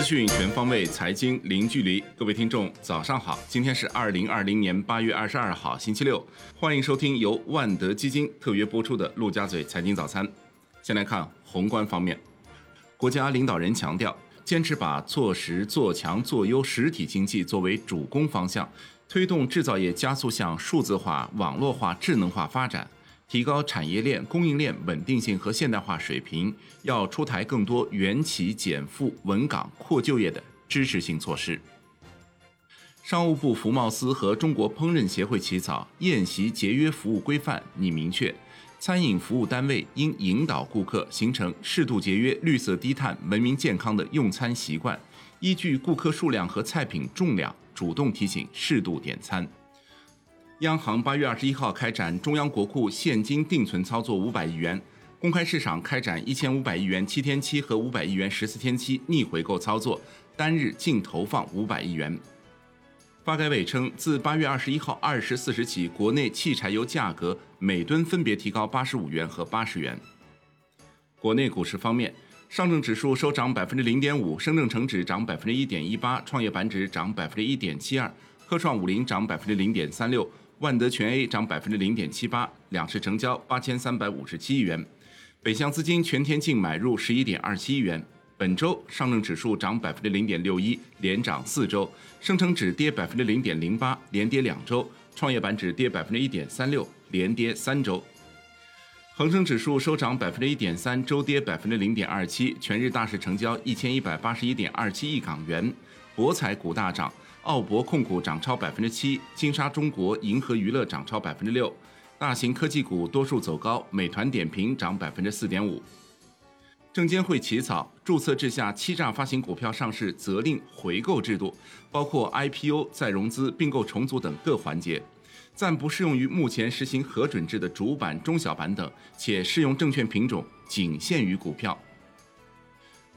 资讯全方位，财经零距离。各位听众，早上好！今天是二零二零年八月二十二号，星期六。欢迎收听由万德基金特约播出的陆家嘴财经早餐。先来看宏观方面，国家领导人强调，坚持把做实、做强、做优实体经济作为主攻方向，推动制造业加速向数字化、网络化、智能化发展。提高产业链供应链稳定性和现代化水平，要出台更多援企减负、稳岗、扩就业的支持性措施。商务部服贸司和中国烹饪协会起草《宴席节约服务规范》，拟明确，餐饮服务单位应引导顾客形成适度节约、绿色低碳、文明健康的用餐习惯，依据顾客数量和菜品重量，主动提醒适度点餐。央行八月二十一号开展中央国库现金定存操作五百亿元，公开市场开展一千五百亿元七天期和五百亿元十四天期逆回购操作，单日净投放五百亿元。发改委称，自八月二十一号二十四时起，国内汽柴油价格每吨分别提高八十五元和八十元。国内股市方面，上证指数收涨百分之零点五，深证成指涨百分之一点一八，创业板指涨百分之一点七二，科创五零涨百分之零点三六。万德全 A 涨百分之零点七八，两市成交八千三百五十七亿元。北向资金全天净买入十一点二七亿元。本周上证指数涨百分之零点六一，连涨四周；深成指跌百分之零点零八，连跌两周；创业板指跌百分之一点三六，连跌三周。恒生指数收涨百分之一点三，周跌百分之零点二七。全日大市成交一千一百八十一点二七亿港元。博彩股大涨。奥博控股涨超百分之七，金沙中国、银河娱乐涨超百分之六，大型科技股多数走高，美团点评涨百分之四点五。证监会起草注册制下欺诈发行股票上市责令回购制度，包括 IPO、再融资、并购重组等各环节，暂不适用于目前实行核准制的主板、中小板等，且适用证券品种仅限于股票。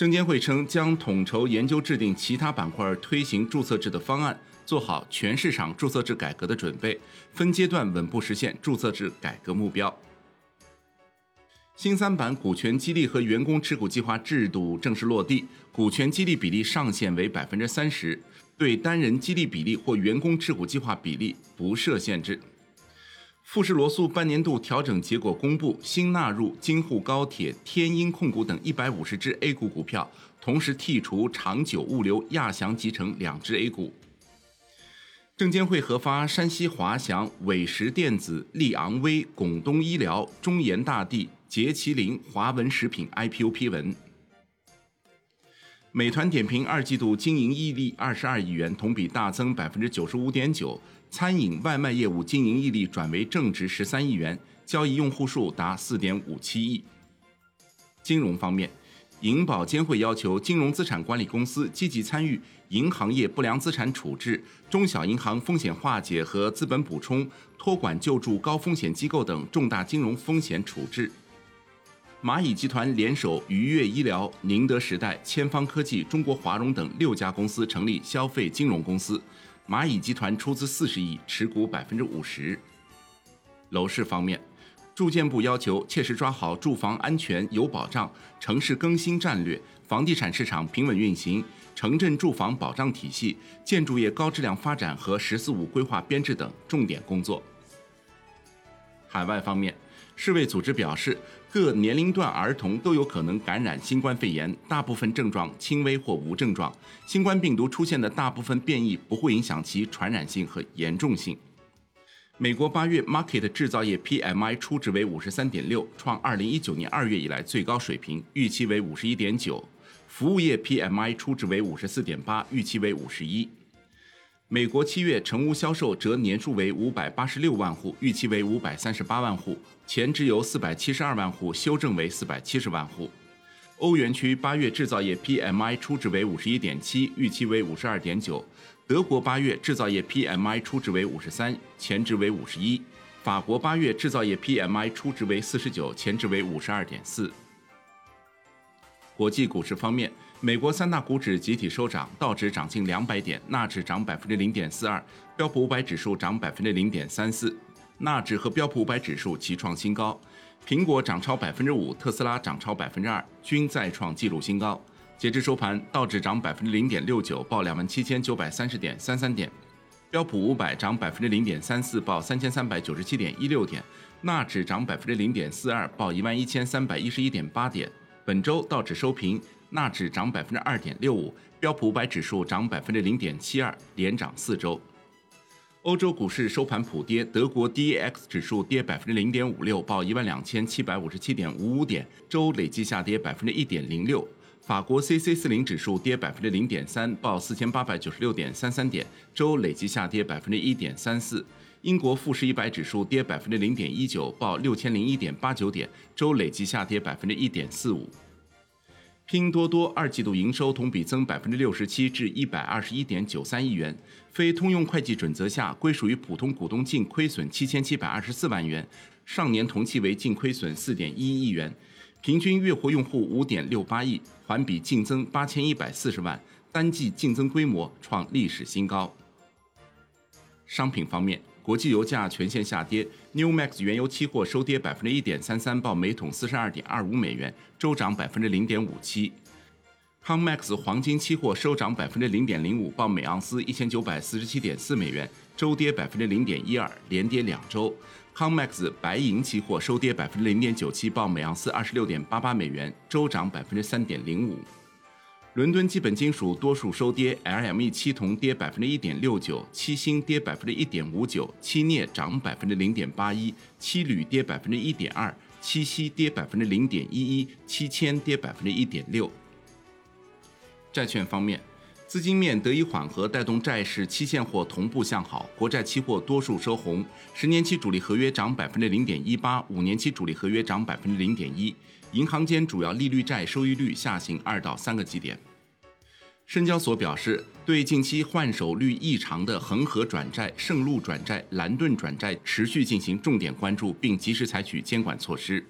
证监会称，将统筹研究制定其他板块推行注册制的方案，做好全市场注册制改革的准备，分阶段稳步实现注册制改革目标。新三板股权激励和员工持股计划制度正式落地，股权激励比例上限为百分之三十，对单人激励比例或员工持股计划比例不设限制。富士罗素半年度调整结果公布，新纳入京沪高铁、天鹰控股等一百五十只 A 股股票，同时剔除长久物流、亚翔集成两只 A 股。证监会核发山西华翔、伟实电子、利昂威、拱东医疗、中研大地、杰麒麟、华文食品 IPO 批文。美团点评二季度经营溢利二十二亿元，同比大增百分之九十五点九。餐饮外卖业务经营溢利转为正值十三亿元，交易用户数达四点五七亿。金融方面，银保监会要求金融资产管理公司积极参与银行业不良资产处置、中小银行风险化解和资本补充、托管救助高风险机构等重大金融风险处置。蚂蚁集团联手愉悦医疗、宁德时代、千方科技、中国华融等六家公司成立消费金融公司。蚂蚁集团出资四十亿，持股百分之五十。楼市方面，住建部要求切实抓好住房安全有保障、城市更新战略、房地产市场平稳运行、城镇住房保障体系、建筑业高质量发展和“十四五”规划编制等重点工作。海外方面。世卫组织表示，各年龄段儿童都有可能感染新冠肺炎，大部分症状轻微或无症状。新冠病毒出现的大部分变异不会影响其传染性和严重性。美国八月 Market 制造业 PMI 初值为五十三点六，创二零一九年二月以来最高水平，预期为五十一点九。服务业 PMI 初值为五十四点八，预期为五十一。美国七月成屋销售折年数为五百八十六万户，预期为五百三十八万户，前值由四百七十二万户修正为四百七十万户。欧元区八月制造业 PMI 初值为五十一点七，预期为五十二点九。德国八月制造业 PMI 初值为五十三，前值为五十一。法国八月制造业 PMI 初值为四十九，前值为五十二点四。国际股市方面。美国三大股指集体收涨，道指涨近两百点，纳指涨百分之零点四二，标普五百指数涨百分之零点三四，纳指和标普五百指数齐创新高。苹果涨超百分之五，特斯拉涨超百分之二，均再创纪录新高。截至收盘，道指涨百分之零点六九，报两万七千九百三十点三三点；标普五百涨百分之零点三四，报三千三百九十七点一六点；纳指涨百分之零点四二，报一万一千三百一十一点八点。本周道指收平，纳指涨百分之二点六五，标普五百指数涨百分之零点七二，连涨四周。欧洲股市收盘普跌，德国 D A X 指数跌百分之零点五六，报一万两千七百五十七点五五点，周累计下跌百分之一点零六。法国 C C 四零指数跌百分之零点三，报四千八百九十六点三三点，周累计下跌百分之一点三四。英国富时一百指数跌百分之零点一九，报六千零一点八九点，周累计下跌百分之一点四五。拼多多二季度营收同比增百分之六十七，至一百二十一点九三亿元，非通用会计准则下归属于普通股东净亏损七千七百二十四万元，上年同期为净亏损四点一亿元，平均月活用户五点六八亿，环比净增八千一百四十万，单季净增规模创历史新高。商品方面。国际油价全线下跌，New Max 原油期货收跌百分之一点三三，报每桶四十二点二五美元，周涨百分之零点五七。Comex 黄金期货收涨百分之零点零五，报每盎司一千九百四十七点四美元，周跌百分之零点一二，连跌两周。Comex 白银期货收跌百分之零点九七，报每盎司二十六点八八美元，周涨百分之三点零五。伦敦基本金属多数收跌，LME 七铜跌百分之一点六九，七锌跌百分之一点五九，七镍涨百分之零点八一，七铝跌百分之一点二，七锡跌百分之零点一一，七铅跌百分之一点六。债券方面，资金面得以缓和，带动债市期现货同步向好，国债期货多数收红，十年期主力合约涨百分之零点一八，五年期主力合约涨百分之零点一。银行间主要利率债收益率下行二到三个基点。深交所表示，对近期换手率异常的恒河转债、盛路转债、蓝盾转债持续进行重点关注，并及时采取监管措施。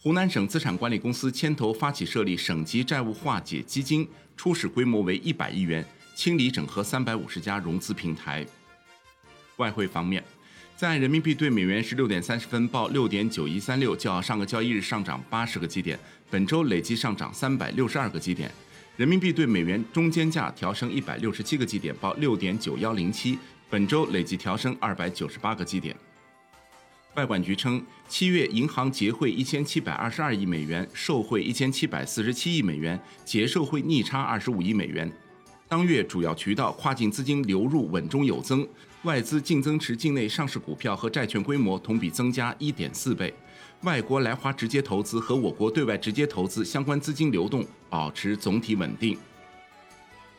湖南省资产管理公司牵头发起设立省级债务化解基金，初始规模为一百亿元，清理整合三百五十家融资平台。外汇方面。在人民币对美元十六点三十分报六点九一三六，较上个交易日上涨八十个基点，本周累计上涨三百六十二个基点。人民币对美元中间价调升一百六十七个基点，报六点九幺零七，本周累计调升二百九十八个基点。外管局称，七月银行结汇一千七百二十二亿美元，售汇一千七百四十七亿美元，结售汇逆差二十五亿美元。当月主要渠道跨境资金流入稳中有增。外资净增持境内上市股票和债券规模同比增加一点四倍，外国来华直接投资和我国对外直接投资相关资金流动保持总体稳定。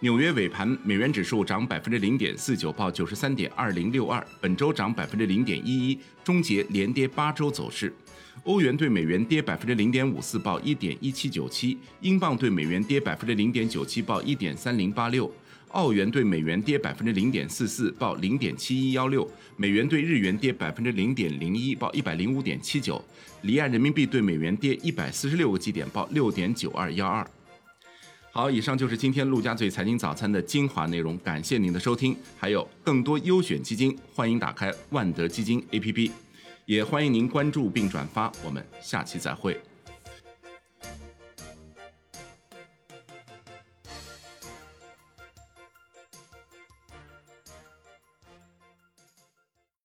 纽约尾盘，美元指数涨百分之零点四九，报九十三点二零六二，本周涨百分之零点一一，终结连跌八周走势。欧元对美元跌百分之零点五四，报一点一七九七；英镑对美元跌百分之零点九七，报一点三零八六。澳元对美元跌百分之零点四四，报零点七一幺六；美元对日元跌百分之零点零一，报一百零五点七九；离岸人民币对美元跌一百四十六个基点，报六点九二幺二。好，以上就是今天陆家嘴财经早餐的精华内容，感谢您的收听。还有更多优选基金，欢迎打开万德基金 APP，也欢迎您关注并转发。我们下期再会。